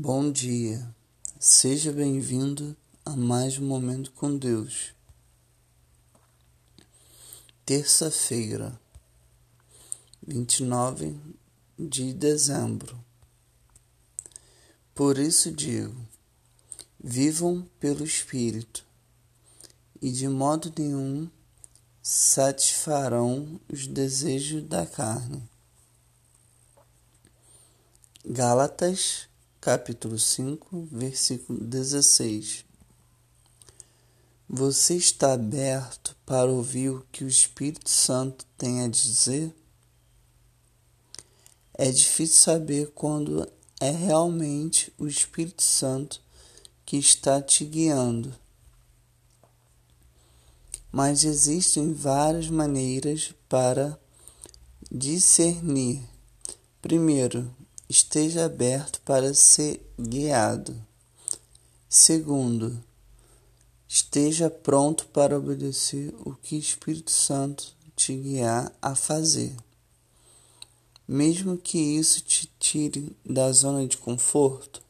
Bom dia, seja bem-vindo a mais um Momento com Deus. Terça-feira, 29 de dezembro. Por isso digo: vivam pelo Espírito, e de modo nenhum satisfarão os desejos da carne. Gálatas capítulo 5, versículo 16. Você está aberto para ouvir o que o Espírito Santo tem a dizer? É difícil saber quando é realmente o Espírito Santo que está te guiando. Mas existem várias maneiras para discernir. Primeiro, esteja aberto para ser guiado. Segundo, esteja pronto para obedecer o que o Espírito Santo te guiar a fazer. Mesmo que isso te tire da zona de conforto.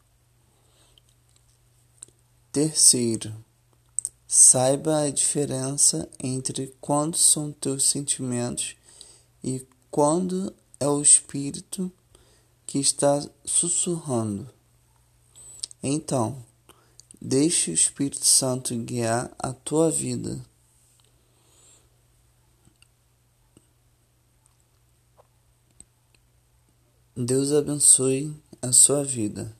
Terceiro, saiba a diferença entre quando são teus sentimentos e quando é o Espírito que está sussurrando. Então, deixe o Espírito Santo guiar a tua vida. Deus abençoe a sua vida.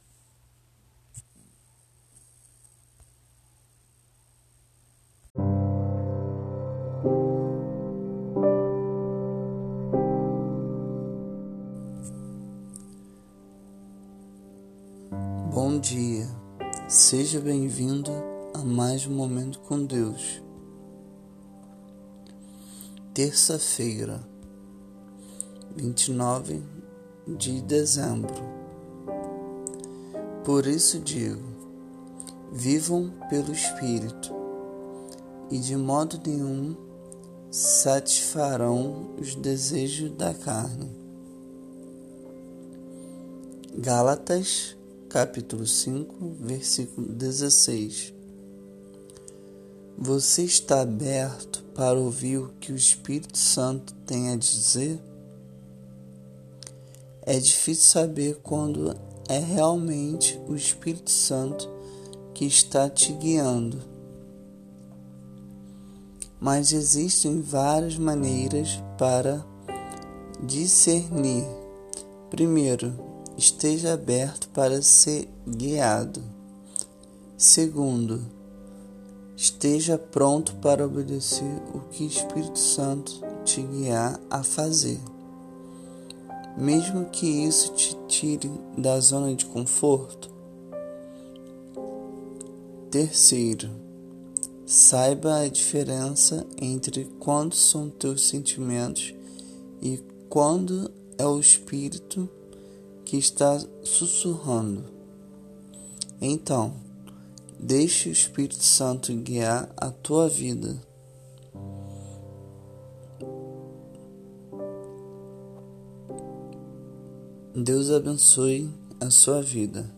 Bom dia, seja bem-vindo a mais um Momento com Deus. Terça-feira, 29 de dezembro. Por isso digo: vivam pelo Espírito, e de modo nenhum satisfarão os desejos da carne. Gálatas capítulo 5, versículo 16. Você está aberto para ouvir o que o Espírito Santo tem a dizer? É difícil saber quando é realmente o Espírito Santo que está te guiando. Mas existem várias maneiras para discernir. Primeiro, esteja aberto para ser guiado. Segundo, esteja pronto para obedecer o que o Espírito Santo te guiar a fazer. Mesmo que isso te tire da zona de conforto. Terceiro, saiba a diferença entre quando são teus sentimentos e quando é o Espírito que está sussurrando. Então, deixe o Espírito Santo guiar a tua vida. Deus abençoe a sua vida.